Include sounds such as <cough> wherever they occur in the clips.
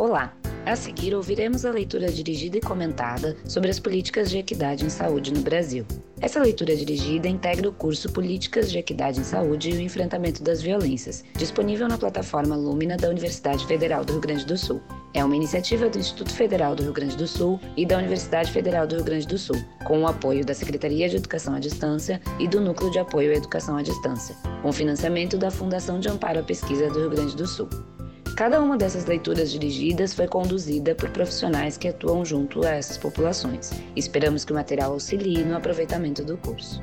Olá! A seguir, ouviremos a leitura dirigida e comentada sobre as políticas de equidade em saúde no Brasil. Essa leitura dirigida integra o curso Políticas de Equidade em Saúde e o Enfrentamento das Violências, disponível na plataforma Lumina da Universidade Federal do Rio Grande do Sul. É uma iniciativa do Instituto Federal do Rio Grande do Sul e da Universidade Federal do Rio Grande do Sul, com o apoio da Secretaria de Educação à Distância e do Núcleo de Apoio à Educação à Distância, com financiamento da Fundação de Amparo à Pesquisa do Rio Grande do Sul. Cada uma dessas leituras dirigidas foi conduzida por profissionais que atuam junto a essas populações. Esperamos que o material auxilie no aproveitamento do curso.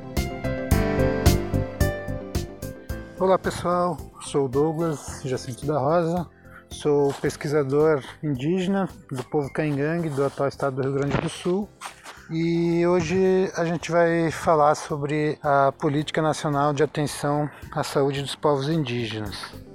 Olá pessoal, sou Douglas Jacinto da Rosa, sou pesquisador indígena do povo Caingangue do atual estado do Rio Grande do Sul e hoje a gente vai falar sobre a Política Nacional de Atenção à Saúde dos Povos Indígenas.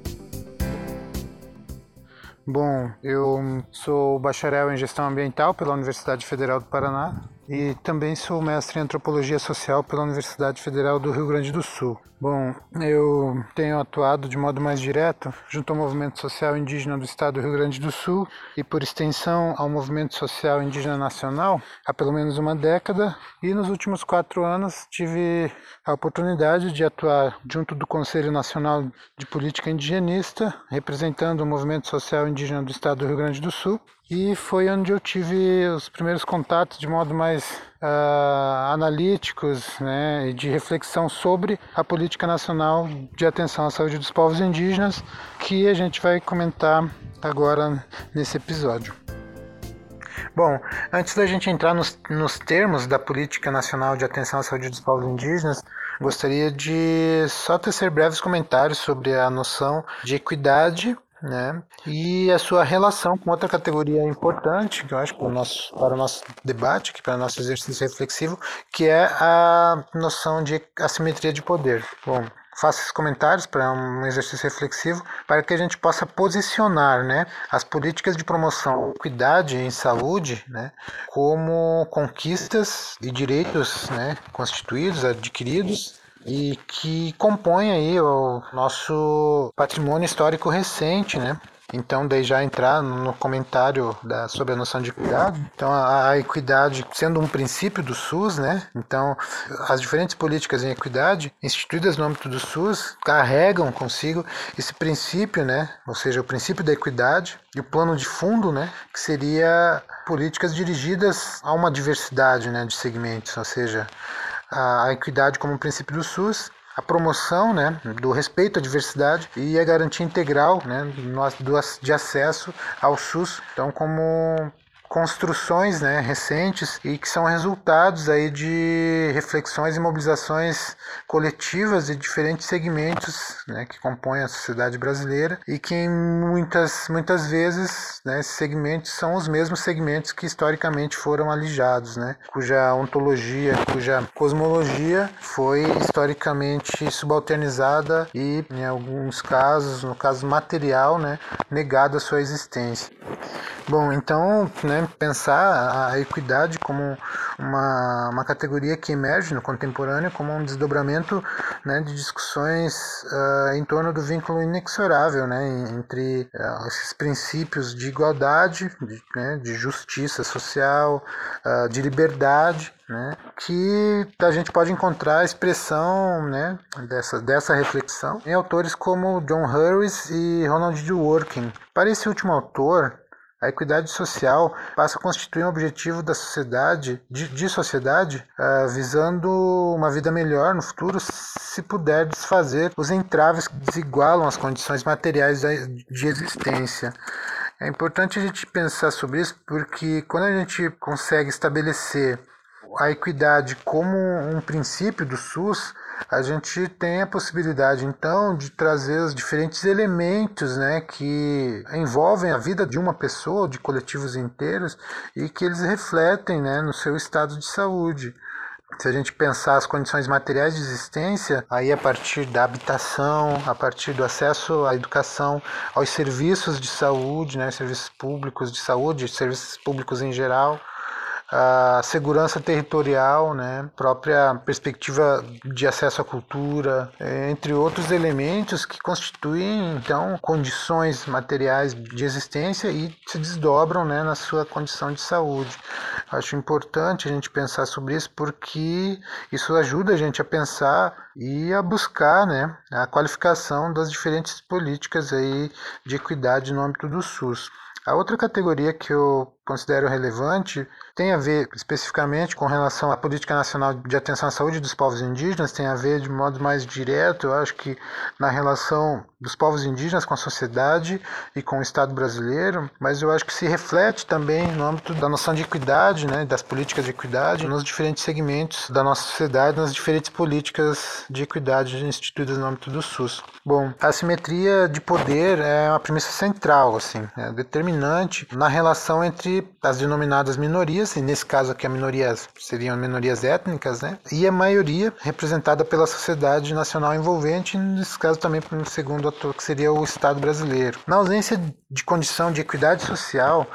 Bom, eu sou bacharel em gestão ambiental pela Universidade Federal do Paraná e também sou mestre em antropologia social pela Universidade Federal do Rio Grande do Sul. Bom, eu tenho atuado de modo mais direto junto ao movimento social indígena do estado do Rio Grande do Sul e, por extensão, ao movimento social indígena nacional há pelo menos uma década. E nos últimos quatro anos tive a oportunidade de atuar junto do Conselho Nacional de Política Indigenista, representando o movimento social indígena do estado do Rio Grande do Sul e foi onde eu tive os primeiros contatos de modo mais uh, analíticos né, e de reflexão sobre a política nacional de atenção à saúde dos povos indígenas, que a gente vai comentar agora nesse episódio. Bom, antes da gente entrar nos, nos termos da Política Nacional de Atenção à Saúde dos Povos Indígenas, gostaria de só tecer breves comentários sobre a noção de equidade né? E a sua relação com outra categoria importante, que eu acho para o nosso, para o nosso debate, que para o nosso exercício reflexivo, que é a noção de assimetria de poder. Bom, faço esses comentários para um exercício reflexivo para que a gente possa posicionar né, as políticas de promoção da equidade em saúde né, como conquistas e direitos né, constituídos, adquiridos e que compõe aí o nosso patrimônio histórico recente, né? Então, daí já entrar no comentário da, sobre a noção de equidade. Então, a, a, equidade sendo um princípio do SUS, né? Então, as diferentes políticas em equidade instituídas no âmbito do SUS carregam consigo esse princípio, né? Ou seja, o princípio da equidade e o plano de fundo, né? Que seria políticas dirigidas a uma diversidade, né? De segmentos, ou seja, a equidade como princípio do SUS, a promoção né, do respeito à diversidade e a garantia integral né, de acesso ao SUS. Então, como construções né, recentes e que são resultados aí de reflexões e mobilizações coletivas de diferentes segmentos né, que compõem a sociedade brasileira e que muitas, muitas vezes né, esses segmentos são os mesmos segmentos que historicamente foram alijados, né, cuja ontologia, cuja cosmologia foi historicamente subalternizada e, em alguns casos, no caso material, né, negada a sua existência. Bom, então, né, pensar a equidade como uma, uma categoria que emerge no contemporâneo como um desdobramento né, de discussões uh, em torno do vínculo inexorável né, entre uh, esses princípios de igualdade, de, né, de justiça social, uh, de liberdade, né, que a gente pode encontrar a expressão né, dessa, dessa reflexão em autores como John Harris e Ronald Dworkin. Para esse último autor, a equidade social passa a constituir um objetivo da sociedade, de, de sociedade, uh, visando uma vida melhor no futuro, se puder desfazer os entraves que desigualam as condições materiais de existência. É importante a gente pensar sobre isso porque quando a gente consegue estabelecer a equidade como um princípio do SUS, a gente tem a possibilidade então de trazer os diferentes elementos né, que envolvem a vida de uma pessoa, de coletivos inteiros, e que eles refletem né, no seu estado de saúde. Se a gente pensar as condições materiais de existência, aí a partir da habitação, a partir do acesso à educação, aos serviços de saúde, né, serviços públicos de saúde, serviços públicos em geral, a segurança territorial, né, própria perspectiva de acesso à cultura, é, entre outros elementos que constituem então condições materiais de existência e se desdobram né, na sua condição de saúde. Acho importante a gente pensar sobre isso porque isso ajuda a gente a pensar e a buscar né, a qualificação das diferentes políticas aí de equidade no âmbito do SUS. A outra categoria que eu considero relevante tem a ver especificamente com relação à política nacional de atenção à saúde dos povos indígenas, tem a ver de modo mais direto, eu acho que na relação dos povos indígenas com a sociedade e com o Estado brasileiro, mas eu acho que se reflete também no âmbito da noção de equidade, né, das políticas de equidade nos diferentes segmentos da nossa sociedade, nas diferentes políticas de equidade instituídas no âmbito do SUS. Bom, a simetria de poder é uma premissa central, assim, é determinante na relação entre as denominadas minorias, e nesse caso aqui as minorias seriam minorias étnicas, né, e a maioria representada pela sociedade nacional envolvente, nesse caso também segundo que seria o Estado brasileiro. Na ausência de condição de equidade social,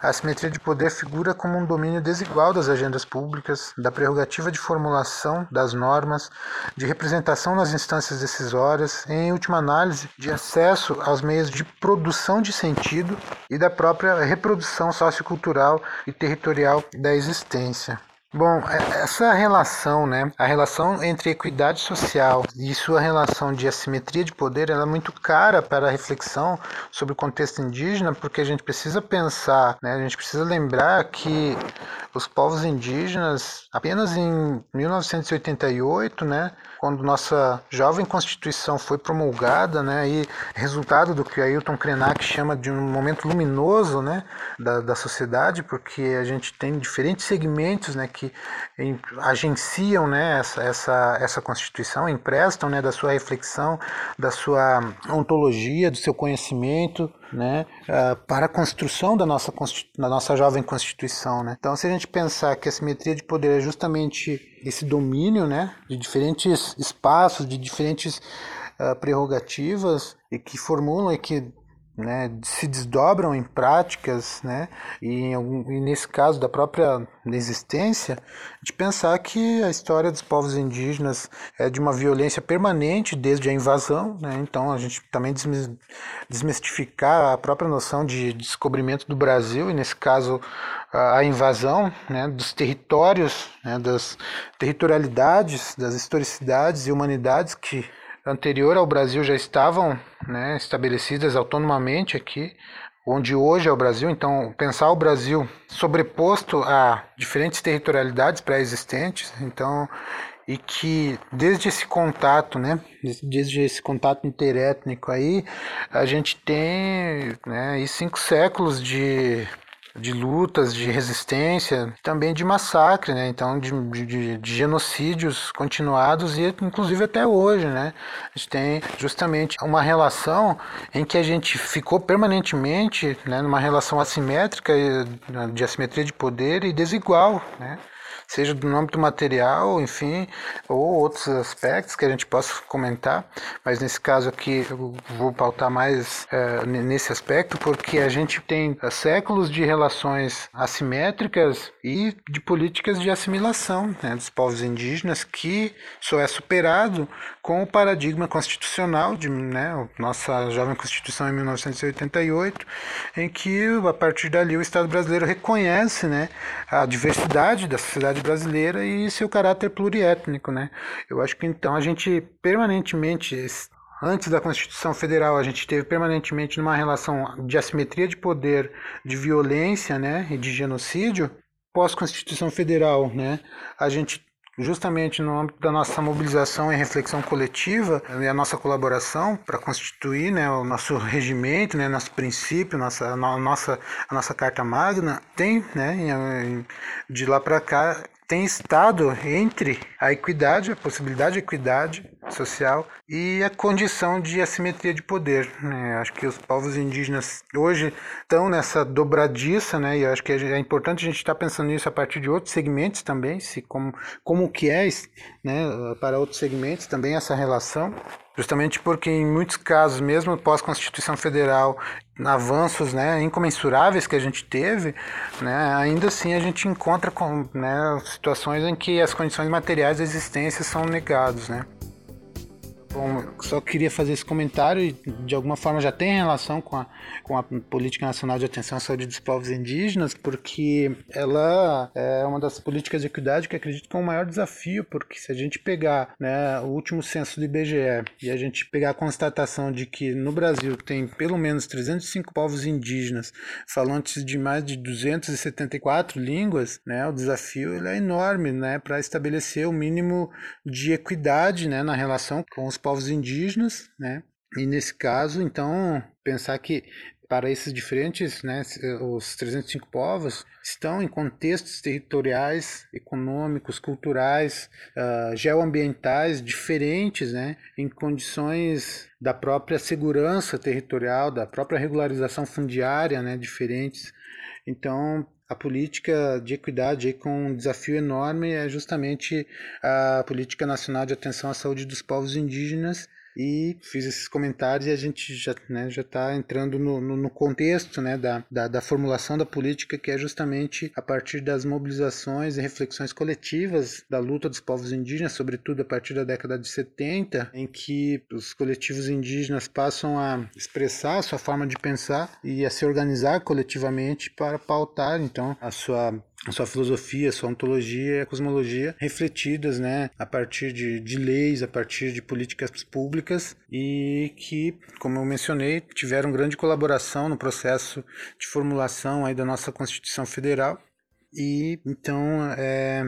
a assimetria de poder figura como um domínio desigual das agendas públicas, da prerrogativa de formulação das normas, de representação nas instâncias decisórias, em última análise, de acesso aos meios de produção de sentido e da própria reprodução sociocultural e territorial da existência. Bom, é, essa relação, né, a relação entre equidade social e sua relação de assimetria de poder, ela é muito cara para a reflexão sobre o contexto indígena, porque a gente precisa pensar, né, a gente precisa lembrar que os povos indígenas, apenas em 1988, né, quando nossa jovem Constituição foi promulgada, né, e resultado do que Ailton Krenak chama de um momento luminoso, né, da, da sociedade, porque a gente tem diferentes segmentos, né, que agenciam, né, essa, essa, essa Constituição, emprestam, né, da sua reflexão, da sua ontologia, do seu conhecimento, né, uh, para a construção da nossa, da nossa jovem Constituição. Né? Então, se a gente pensar que a simetria de poder é justamente esse domínio né, de diferentes espaços, de diferentes uh, prerrogativas, e que formulam e que né, se desdobram em práticas, né, e, em algum, e nesse caso da própria existência, de pensar que a história dos povos indígenas é de uma violência permanente desde a invasão, né, então a gente também desmistificar a própria noção de descobrimento do Brasil, e nesse caso a invasão né, dos territórios, né, das territorialidades, das historicidades e humanidades que anterior ao Brasil já estavam né, estabelecidas autonomamente aqui, onde hoje é o Brasil. Então, pensar o Brasil sobreposto a diferentes territorialidades pré-existentes, então, e que desde esse contato, né, desde esse contato interétnico aí, a gente tem né, cinco séculos de de lutas, de resistência, também de massacre, né? Então, de, de, de, genocídios continuados e inclusive até hoje, né? A gente tem justamente uma relação em que a gente ficou permanentemente, né, numa relação assimétrica de assimetria de poder e desigual, né? Seja no âmbito material, enfim, ou outros aspectos que a gente possa comentar, mas nesse caso aqui eu vou pautar mais é, nesse aspecto, porque a gente tem é, séculos de relações assimétricas e de políticas de assimilação né, dos povos indígenas que só é superado com o paradigma constitucional de né, nossa jovem Constituição em 1988, em que a partir dali o Estado brasileiro reconhece né, a diversidade da sociedade brasileira e seu caráter pluriétnico, né? Eu acho que então a gente permanentemente antes da Constituição Federal a gente teve permanentemente numa relação de assimetria de poder, de violência, né, e de genocídio. Pós Constituição Federal, né, a gente justamente no âmbito da nossa mobilização e reflexão coletiva e a nossa colaboração para constituir né, o nosso regimento, né, nosso princípio, nossa, a, nossa, a nossa Carta Magna, tem, né, de lá para cá, tem estado entre a equidade, a possibilidade de equidade social e a condição de assimetria de poder. Né? Acho que os povos indígenas hoje estão nessa dobradiça, né? E acho que é importante a gente estar pensando nisso a partir de outros segmentos também, se como como que é, né? Para outros segmentos também essa relação justamente porque em muitos casos, mesmo pós Constituição Federal, avanços né, incomensuráveis que a gente teve, né, ainda assim a gente encontra com, né, situações em que as condições materiais da existência são negadas. Né. Bom, só queria fazer esse comentário e de alguma forma já tem relação com a, com a Política Nacional de Atenção à Saúde dos Povos Indígenas, porque ela é uma das políticas de equidade que acredito que é o um maior desafio, porque se a gente pegar né, o último censo do IBGE e a gente pegar a constatação de que no Brasil tem pelo menos 305 povos indígenas falantes de mais de 274 línguas, né, o desafio é enorme né, para estabelecer o mínimo de equidade né, na relação com os povos indígenas, né? E nesse caso, então, pensar que para esses diferentes, né, os 305 povos estão em contextos territoriais, econômicos, culturais, uh, geoambientais diferentes, né, em condições da própria segurança territorial, da própria regularização fundiária, né, diferentes. Então, a política de equidade com um desafio enorme é justamente a política nacional de atenção à saúde dos povos indígenas e fiz esses comentários e a gente já né, já está entrando no, no, no, contexto né, da, da, da, formulação da política que é justamente a partir das mobilizações e reflexões coletivas da luta dos povos indígenas, sobretudo a partir da década de 70, em que os coletivos indígenas passam a expressar a sua forma de pensar e a se organizar coletivamente para pautar então a sua a sua filosofia, a sua ontologia e a cosmologia refletidas né, a partir de, de leis, a partir de políticas públicas e que, como eu mencionei, tiveram grande colaboração no processo de formulação aí da nossa Constituição Federal. E então, é,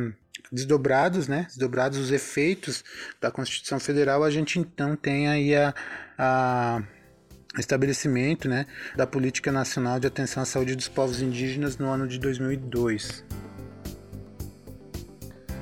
desdobrados, né, desdobrados os efeitos da Constituição Federal, a gente então tem aí a, a estabelecimento né, da Política Nacional de Atenção à Saúde dos Povos Indígenas no ano de 2002.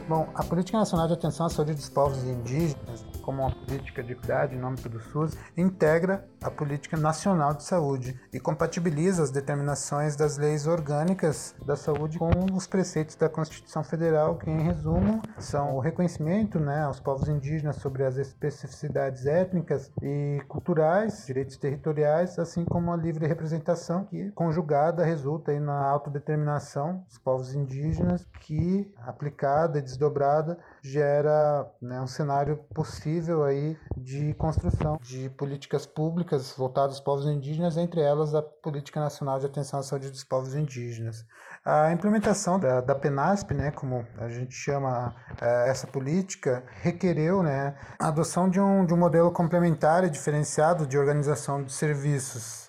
Bom, a Política Nacional de Atenção à Saúde dos Povos Indígenas como uma política de equidade em nome do SUS, integra a Política Nacional de Saúde e compatibiliza as determinações das leis orgânicas da saúde com os preceitos da Constituição Federal, que, em resumo, são o reconhecimento né, aos povos indígenas sobre as especificidades étnicas e culturais, direitos territoriais, assim como a livre representação, que, conjugada, resulta aí na autodeterminação dos povos indígenas, que, aplicada e desdobrada, gera né, um cenário possível aí de construção de políticas públicas voltadas aos povos indígenas, entre elas a Política Nacional de Atenção à Saúde dos Povos Indígenas. A implementação da, da PENASP, né, como a gente chama é, essa política, requereu né, a adoção de um, de um modelo complementar e diferenciado de organização de serviços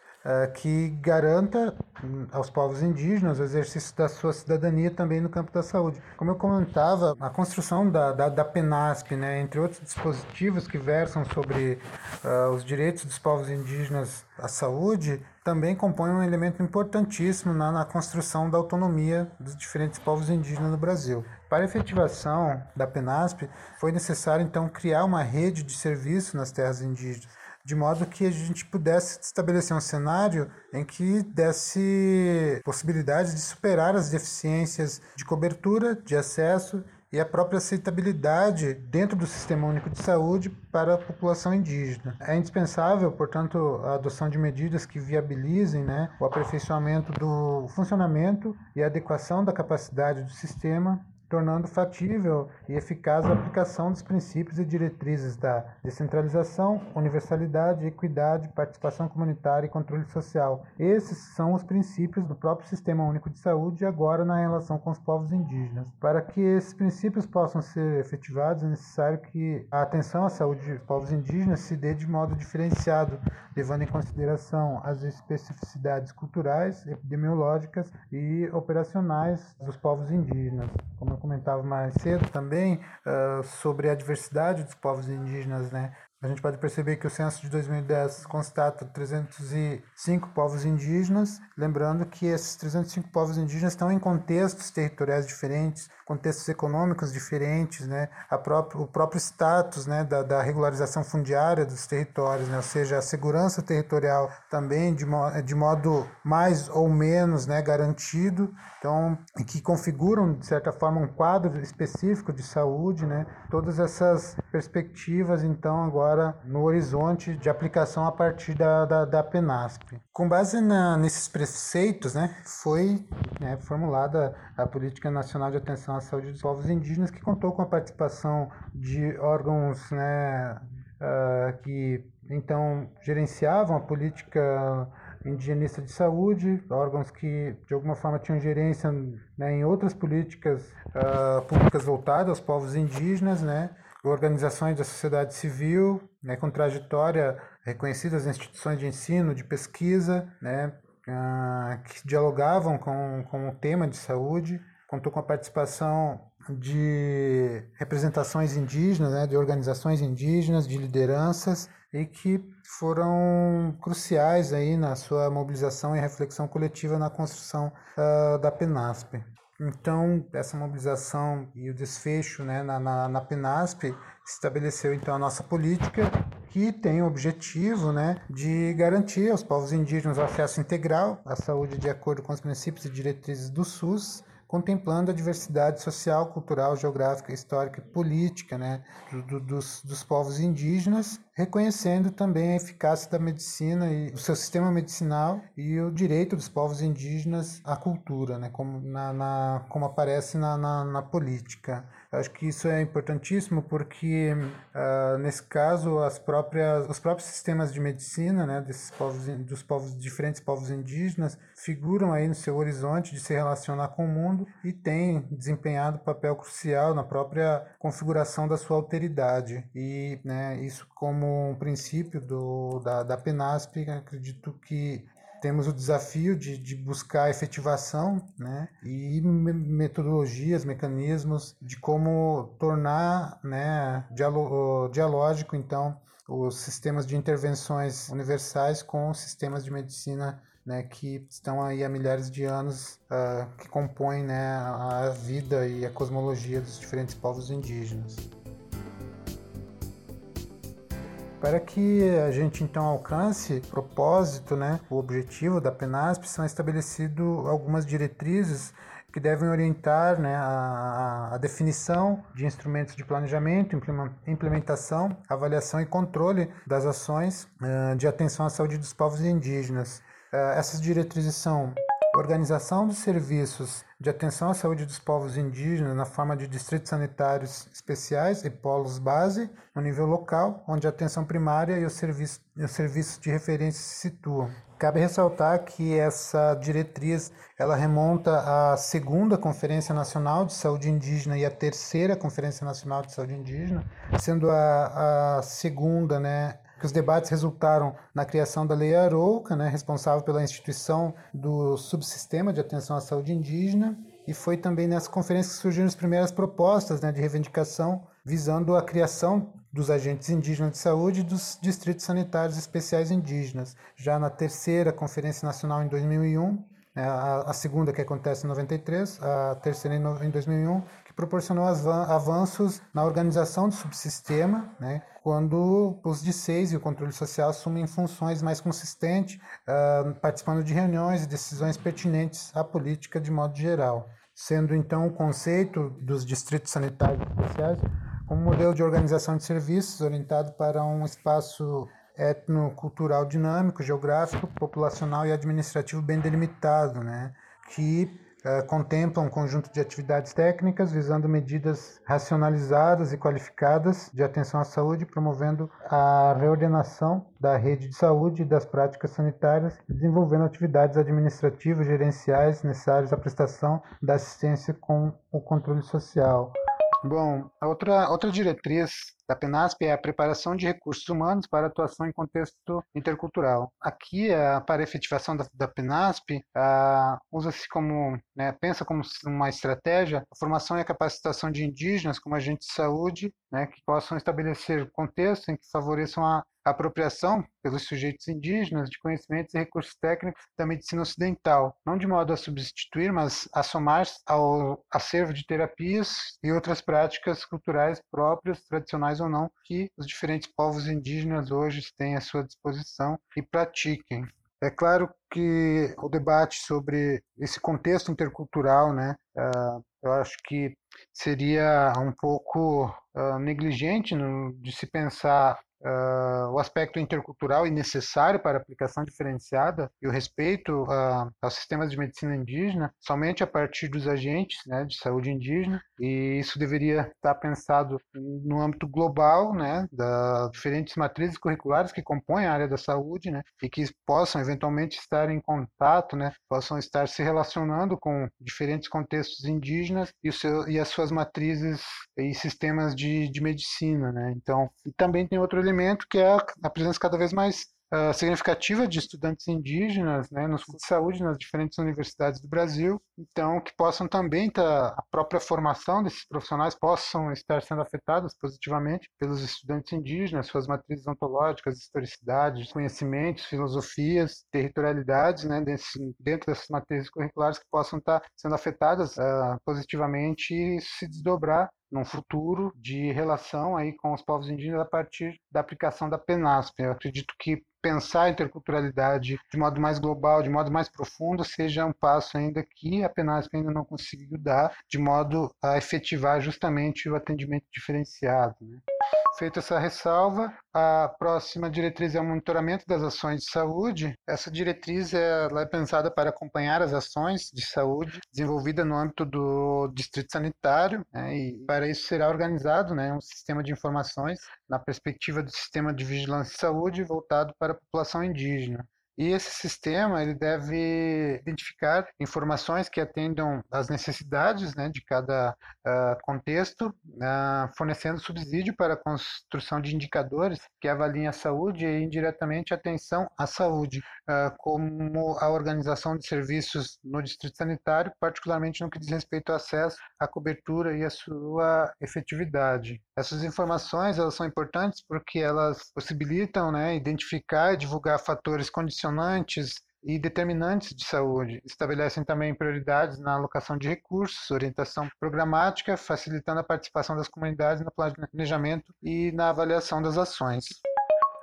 que garanta hum, aos povos indígenas o exercício da sua cidadania também no campo da saúde. Como eu comentava, a construção da, da, da PENASP, né, entre outros dispositivos que versam sobre uh, os direitos dos povos indígenas à saúde, também compõe um elemento importantíssimo na, na construção da autonomia dos diferentes povos indígenas no Brasil. Para a efetivação da PENASP, foi necessário então criar uma rede de serviços nas terras indígenas, de modo que a gente pudesse estabelecer um cenário em que desse possibilidade de superar as deficiências de cobertura, de acesso e a própria aceitabilidade dentro do Sistema Único de Saúde para a população indígena. É indispensável, portanto, a adoção de medidas que viabilizem né, o aperfeiçoamento do funcionamento e adequação da capacidade do sistema tornando fatível e eficaz a aplicação dos princípios e diretrizes da descentralização, universalidade, equidade, participação comunitária e controle social. Esses são os princípios do próprio Sistema Único de Saúde agora na relação com os povos indígenas. Para que esses princípios possam ser efetivados, é necessário que a atenção à saúde dos povos indígenas se dê de modo diferenciado, levando em consideração as especificidades culturais, epidemiológicas e operacionais dos povos indígenas. Como comentava mais cedo também, uh, sobre a diversidade dos povos indígenas, né? A gente pode perceber que o censo de 2010 constata 305 povos indígenas, lembrando que esses 305 povos indígenas estão em contextos territoriais diferentes, contextos econômicos diferentes, né? A próprio, o próprio status né, da, da regularização fundiária dos territórios, né? ou seja, a segurança territorial também de, mo de modo mais ou menos né, garantido, então, que configuram, de certa forma, um quadro específico de saúde, né? todas essas perspectivas, então, agora agora no horizonte de aplicação a partir da, da, da PENASP. Com base na, nesses preceitos, né, foi né, formulada a Política Nacional de Atenção à Saúde dos Povos Indígenas, que contou com a participação de órgãos né, uh, que então gerenciavam a política indigenista de saúde, órgãos que de alguma forma tinham gerência né, em outras políticas uh, públicas voltadas aos povos indígenas, né, organizações da sociedade civil, né, com trajetória reconhecidas nas instituições de ensino, de pesquisa, né, uh, que dialogavam com, com o tema de saúde, contou com a participação de representações indígenas, né, de organizações indígenas, de lideranças e que foram cruciais aí na sua mobilização e reflexão coletiva na construção uh, da PENASP. Então, essa mobilização e o desfecho né, na, na, na PNASP estabeleceu então a nossa política que tem o objetivo né, de garantir aos povos indígenas acesso integral à saúde de acordo com os princípios e diretrizes do SUS, contemplando a diversidade social, cultural, geográfica, histórica e política né, do, do, dos, dos povos indígenas reconhecendo também a eficácia da medicina e o seu sistema medicinal e o direito dos povos indígenas à cultura, né, como, na, na como aparece na, na, na política. Acho que isso é importantíssimo porque, uh, nesse caso, as próprias, os próprios sistemas de medicina né, desses povos, dos povos, diferentes povos indígenas figuram aí no seu horizonte de se relacionar com o mundo e têm desempenhado papel crucial na própria configuração da sua alteridade. E né, isso como um princípio do, da, da PENASP, acredito que temos o desafio de, de buscar efetivação né, e metodologias, mecanismos de como tornar né, dialógico, então, os sistemas de intervenções universais com os sistemas de medicina né, que estão aí há milhares de anos, uh, que compõem né, a vida e a cosmologia dos diferentes povos indígenas. Para que a gente então alcance o propósito, né, o objetivo da PENASP, são estabelecidas algumas diretrizes que devem orientar né, a, a, definição de instrumentos de planejamento, implementação, avaliação e controle das ações uh, de atenção à saúde dos povos indígenas. Uh, essas diretrizes são organização dos serviços de atenção à saúde dos povos indígenas na forma de distritos sanitários especiais e polos base no nível local, onde a atenção primária e os serviços, os serviços de referência se situam. Cabe ressaltar que essa diretriz ela remonta à segunda Conferência Nacional de Saúde Indígena e à terceira Conferência Nacional de Saúde Indígena, sendo a, a segunda né, que os debates resultaram na criação da Lei Arouca, né, responsável pela instituição do subsistema de atenção à saúde indígena, e foi também nessa conferência que surgiram as primeiras propostas né, de reivindicação visando a criação dos agentes indígenas de saúde e dos distritos sanitários especiais indígenas. Já na terceira Conferência Nacional em 2001, né, a, segunda que acontece em 93, a terceira em 2001, que proporcionou avanços na organização do subsistema, né, quando os de seis e o controle social assumem funções mais consistentes, uh, participando de reuniões e decisões pertinentes à política de modo geral. Sendo então o conceito dos distritos sanitários especiais como modelo de organização de serviços orientado para um espaço etnocultural dinâmico, geográfico, populacional e administrativo bem delimitado, né? que eh, contempla um conjunto de atividades técnicas visando medidas racionalizadas e qualificadas de atenção à saúde, promovendo a reordenação da rede de saúde e das práticas sanitárias, desenvolvendo atividades administrativas gerenciais necessárias à prestação da assistência com o controle social. Bom, a outra, outra diretriz da PENASP é a preparação de recursos humanos para atuação em contexto intercultural. Aqui, para a efetivação da, da PENASP, usa-se como, né, pensa como uma estratégia a formação e a capacitação de indígenas como agentes de saúde, né, que possam estabelecer contextos em que favoreçam a a apropriação pelos sujeitos indígenas de conhecimentos e recursos técnicos da medicina ocidental, não de modo a substituir, mas a somar-se ao acervo de terapias e outras práticas culturais próprias, tradicionais ou não, que os diferentes povos indígenas hoje têm à sua disposição e pratiquem. É claro que o debate sobre esse contexto intercultural, né, uh, eu acho que seria um pouco uh, negligente de se pensar Uh, o aspecto intercultural e necessário para a aplicação diferenciada e o respeito uh, aos sistemas de medicina indígena somente a partir dos agentes né, de saúde indígena e isso deveria estar pensado no âmbito global né, das diferentes matrizes curriculares que compõem a área da saúde né, e que possam eventualmente estar em contato, né, possam estar se relacionando com diferentes contextos indígenas e, seu, e as suas matrizes e sistemas de, de medicina. Né. Então, e também tem outro elemento que é a presença cada vez mais uh, significativa de estudantes indígenas né, nos cursos de saúde nas diferentes universidades do Brasil, então que possam também estar, a própria formação desses profissionais possam estar sendo afetadas positivamente pelos estudantes indígenas, suas matrizes ontológicas, historicidades, conhecimentos, filosofias, territorialidades, né, desse, dentro dessas matrizes curriculares que possam estar sendo afetadas uh, positivamente e se desdobrar num futuro de relação aí com os povos indígenas a partir da aplicação da PENASP. Eu acredito que pensar a interculturalidade de modo mais global, de modo mais profundo, seja um passo ainda que a PENASP ainda não conseguiu dar, de modo a efetivar justamente o atendimento diferenciado. Né? Feita essa ressalva, a próxima diretriz é o monitoramento das ações de saúde. Essa diretriz ela é pensada para acompanhar as ações de saúde desenvolvidas no âmbito do distrito sanitário, né, e para isso será organizado né, um sistema de informações na perspectiva do sistema de vigilância de saúde voltado para a população indígena. E esse sistema ele deve identificar informações que atendam às necessidades né, de cada uh, contexto, uh, fornecendo subsídio para a construção de indicadores que avaliem a saúde e indiretamente atenção à saúde, uh, como a organização de serviços no distrito sanitário, particularmente no que diz respeito ao acesso, à cobertura e à sua efetividade. Essas informações elas são importantes porque elas possibilitam né, identificar e divulgar fatores condicionais condicionantes e determinantes de saúde. Estabelecem também prioridades na alocação de recursos, orientação programática, facilitando a participação das comunidades no planejamento e na avaliação das ações.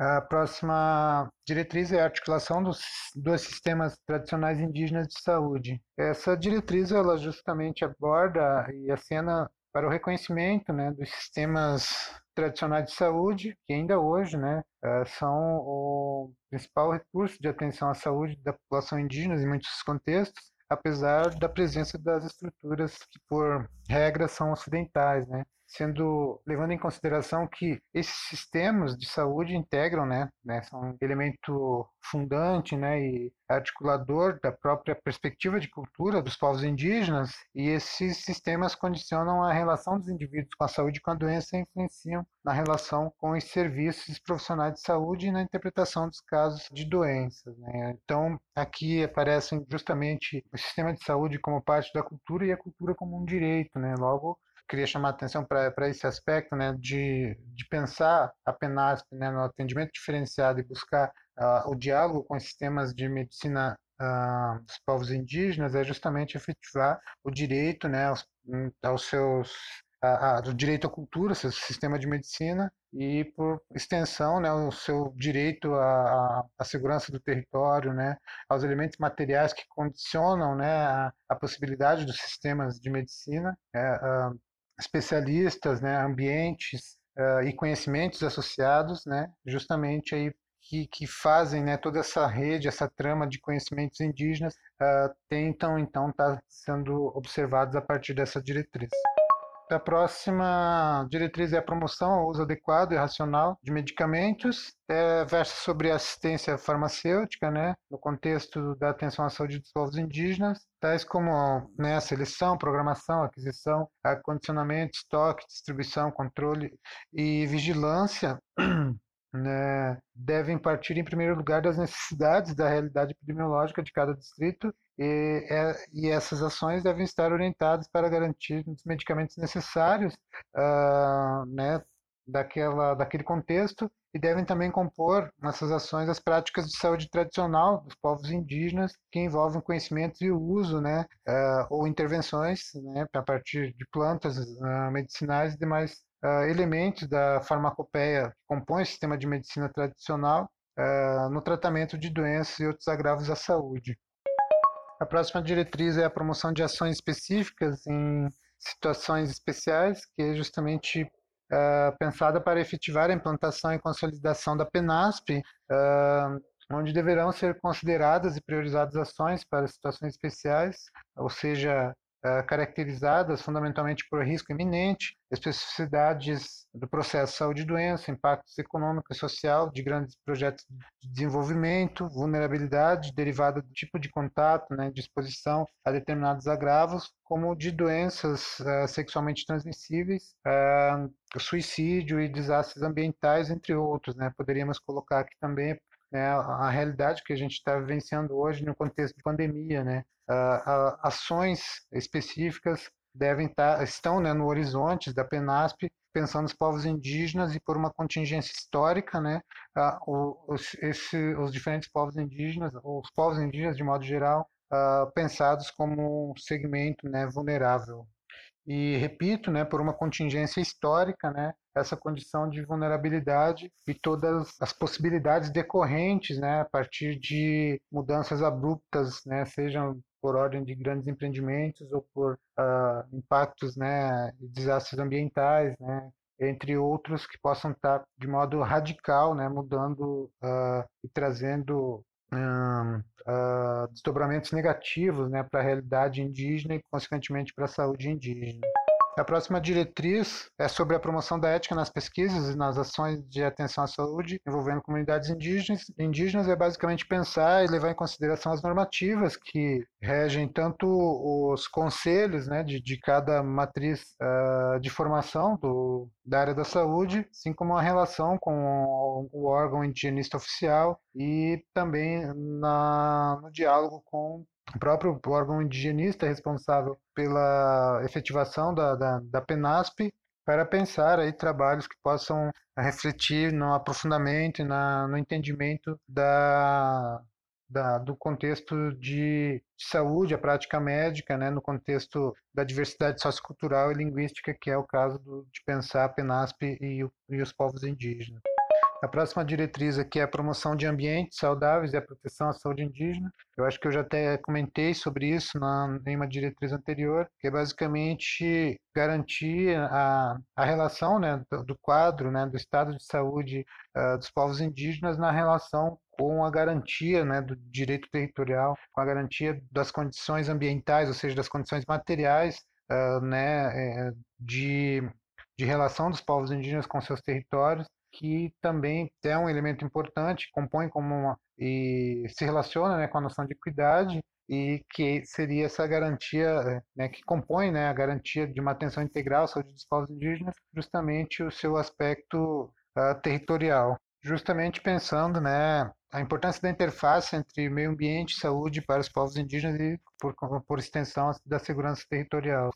A próxima diretriz é a articulação dos, dos sistemas tradicionais indígenas de saúde. Essa diretriz ela justamente aborda e acena para o reconhecimento né, dos sistemas tradicionais de saúde, que ainda hoje né, eh, são o principal recurso de atenção à saúde da população indígena em muitos contextos, apesar da presença das estruturas que, por regra, são ocidentais. Né? Sendo levando em consideração que esses sistemas de saúde integram, né, né, são um elemento fundante, né, e articulador da própria perspectiva de cultura dos povos indígenas, e esses sistemas condicionam a relação dos indivíduos com a saúde e com a doença e influenciam na relação com os serviços profissionais de saúde e na interpretação dos casos de doenças. Né? Então, aqui aparecem justamente o sistema de saúde como parte da cultura e a cultura como um direito, né? Logo, queria chamar a atenção para esse aspecto né, de, de pensar a PENASP né, no atendimento diferenciado e buscar uh, o diálogo com os sistemas de medicina uh, dos povos indígenas é justamente efetivar o direito né, aos, aos seus a, a, do direito à cultura, seu sistema de medicina, e por extensão, né, o seu direito à, à, segurança do território, né, aos elementos materiais que condicionam né, a, a possibilidade dos sistemas de medicina, é, especialistas, né, ambientes uh, e conhecimentos associados, né, justamente aí que, que fazem né, toda essa rede, essa trama de conhecimentos indígenas, uh, tentam então estar tá sendo observados a partir dessa diretriz. A próxima diretriz é a promoção ao uso adequado e racional de medicamentos. É, versa sobre assistência farmacêutica, né, no contexto da atenção à saúde dos povos indígenas, tais como né, seleção, programação, aquisição, acondicionamento, estoque, distribuição, controle e vigilância <clears throat> né, devem partir, em primeiro lugar, das necessidades da realidade epidemiológica de cada distrito e, é, e essas ações devem estar orientadas para garantir os medicamentos necessários uh, né, daquela, daquele contexto e devem também compor nessas ações as práticas de saúde tradicional dos povos indígenas que envolvem conhecimentos e uso, né, uh, ou intervenções, né, a partir de plantas uh, medicinais e demais uh, elementos da farmacopeia que compõem o sistema de medicina tradicional uh, no tratamento de doenças e outros agravos à saúde. A próxima diretriz é a promoção de ações específicas em situações especiais, que é justamente uh, pensada para efetivar a implantação e consolidação da PENASP, onde deverão ser consideradas e priorizadas ações para situações especiais, ou seja, caracterizadas fundamentalmente por risco iminente, especificidades do processo de saúde e doença, impactos econômico e social de grandes projetos de desenvolvimento, vulnerabilidade derivada do tipo de contato, né, de exposição a determinados agravos, como de doenças uh, sexualmente transmissíveis, uh, suicídio e desastres ambientais, entre outros. Né? Poderíamos colocar aqui também né, a realidade que a gente está vivenciando hoje no contexto de pandemia, né? Uh, ações específicas devem estar, tá, estão né, no horizonte da PENASP, pensando nos povos indígenas e por uma contingência histórica, né, uh, os, esse, os diferentes povos indígenas, os povos indígenas de modo geral, uh, pensados como um segmento né, vulnerável. E repito, né, por uma contingência histórica, né, essa condição de vulnerabilidade e todas as possibilidades decorrentes, né, a partir de mudanças abruptas, né, sejam por ordem de grandes empreendimentos ou por uh, impactos, né, desastres ambientais, né, entre outros que possam estar de modo radical, né, mudando uh, e trazendo um, uh, desdobramentos negativos né, para a realidade indígena e, consequentemente, para a saúde indígena. A próxima diretriz é sobre a promoção da ética nas pesquisas e nas ações de atenção à saúde envolvendo comunidades indígenas. Indígenas é basicamente pensar e levar em consideração as normativas que regem tanto os conselhos né, de, de cada matriz uh, de formação do, da área da saúde, assim como a relação com o órgão indigenista oficial e também na, no diálogo com o próprio órgão indigenista responsável pela efetivação da, da, da PENASP para pensar aí trabalhos que possam refletir no aprofundamento e na, no entendimento da, da, do contexto de, de, saúde, a prática médica, né, no contexto da diversidade sociocultural e linguística, que é o caso do, de pensar a PENASP e, e os povos indígenas. A próxima diretriz aqui é a promoção de ambientes saudáveis e a proteção à saúde indígena. Eu acho que eu já até comentei sobre isso na, em uma diretriz anterior, que é basicamente garantir a, a relação né, do, do quadro, né, do estado de saúde uh, dos povos indígenas na relação com a garantia né, do direito territorial, com a garantia das condições ambientais, ou seja, das condições materiais uh, né, de, de relação dos povos indígenas com seus territórios que também é um elemento importante, compõe como uma, e se relaciona né, com a noção de equidade e que seria essa garantia, né, que compõe né, a garantia de uma atenção integral à saúde dos povos indígenas, justamente o seu aspecto uh, territorial. Justamente pensando né, a importância da interface entre meio ambiente e saúde para os povos indígenas e, por, por extensão, da segurança territorial.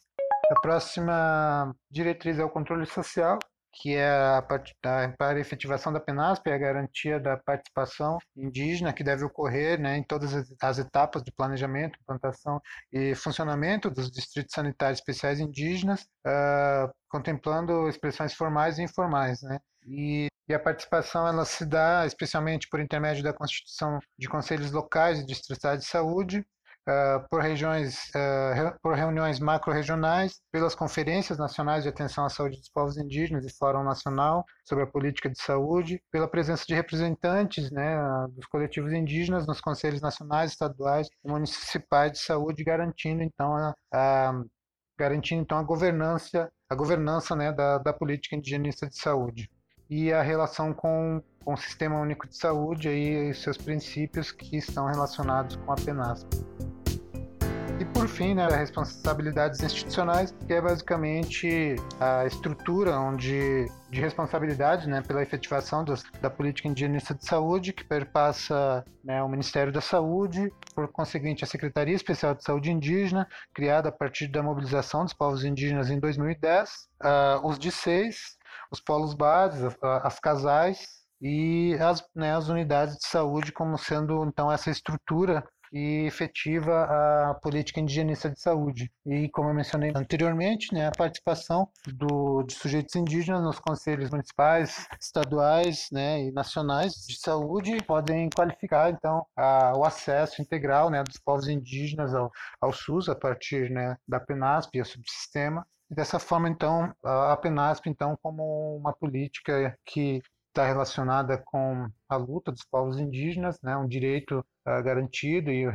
A próxima diretriz é o controle social, que é a, para a efetivação da PENASP, é a garantia da participação indígena que deve ocorrer né, em todas as, as, etapas de planejamento, implantação e funcionamento dos distritos sanitários especiais indígenas, uh, contemplando expressões formais e informais. Né? E, e, a participação ela se dá especialmente por intermédio da constituição de conselhos locais e distritais de saúde, uh, por regiões, uh, por reuniões macro-regionais, pelas conferências nacionais de atenção à saúde dos povos indígenas e Fórum Nacional sobre a Política de Saúde, pela presença de representantes né, dos coletivos indígenas nos conselhos nacionais, estaduais e municipais de saúde, garantindo então a, a garantindo então a governança, a governança né, da, da política indigenista de saúde e a relação com, com o Sistema Único de Saúde e seus princípios que estão relacionados com a PENASP. E por fim, né, responsabilidades institucionais, que é basicamente a estrutura onde de responsabilidade né, pela efetivação da política indigenista de saúde, que perpassa né, o Ministério da Saúde, por conseguinte a Secretaria Especial de Saúde Indígena, criada a partir da mobilização dos povos indígenas em 2010, uh, ah, os DICEIs, os polos bases, as, as casais e as, né, as unidades de saúde como sendo então essa estrutura e efetiva a política indigenista de saúde. E, como eu mencionei anteriormente, né, a participação do, de sujeitos indígenas nos conselhos municipais, estaduais né, e nacionais de saúde podem qualificar, então, a, o acesso integral né, dos povos indígenas ao, ao SUS a partir né, da PENASP e o subsistema. E dessa forma, então, a PENASP, então, como uma política que está relacionada com a luta dos povos indígenas, né, um direito uh, garantido e o,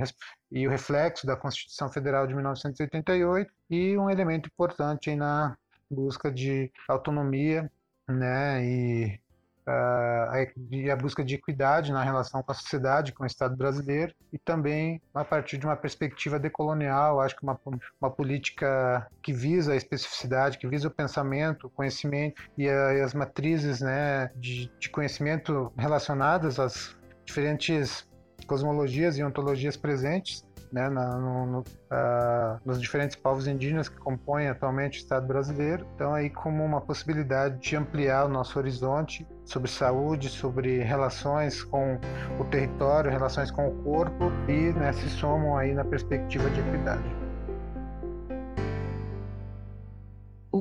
e o, reflexo da Constituição Federal de 1988 e um elemento importante na busca de autonomia né, e uh, a busca de equidade na relação com a sociedade, com o Estado brasileiro, e também a partir de uma perspectiva decolonial, acho que uma, uma política que visa a especificidade, que visa o pensamento, o conhecimento e, a, e as matrizes né, de, de conhecimento relacionadas às diferentes cosmologias e ontologias presentes né, na, no, no, uh, nos diferentes povos indígenas que compõem atualmente o Estado brasileiro. Então, aí como uma possibilidade de ampliar o nosso horizonte sobre saúde, sobre relações com o território, relações com o corpo e né, se somam aí na perspectiva de equidade.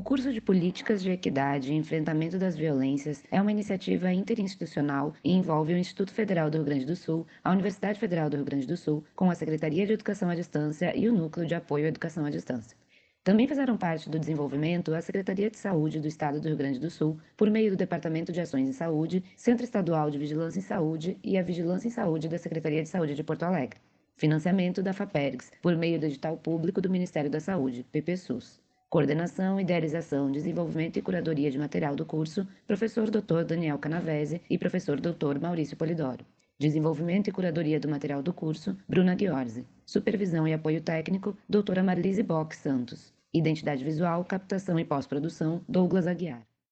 O curso de Políticas de Equidade e Enfrentamento das Violências é uma iniciativa interinstitucional e envolve o Instituto Federal do Rio Grande do Sul, a Universidade Federal do Rio Grande do Sul, com a Secretaria de Educação à Distância e o Núcleo de Apoio à Educação à Distância. Também fizeram parte do desenvolvimento a Secretaria de Saúde do Estado do Rio Grande do Sul, por meio do Departamento de Ações em Saúde, Centro Estadual de Vigilância em Saúde e a Vigilância em Saúde da Secretaria de Saúde de Porto Alegre. Financiamento da FAPERGS, por meio do edital público do Ministério da Saúde, PPSUS. Coordenação, idealização, desenvolvimento e curadoria de material do curso, professor Dr. Daniel Canavese e professor Dr. Maurício Polidoro. Desenvolvimento e curadoria do material do curso, Bruna Ghiorzi. Supervisão e apoio técnico, doutora Marlise Bock Santos. Identidade visual, captação e pós-produção, Douglas Aguiar.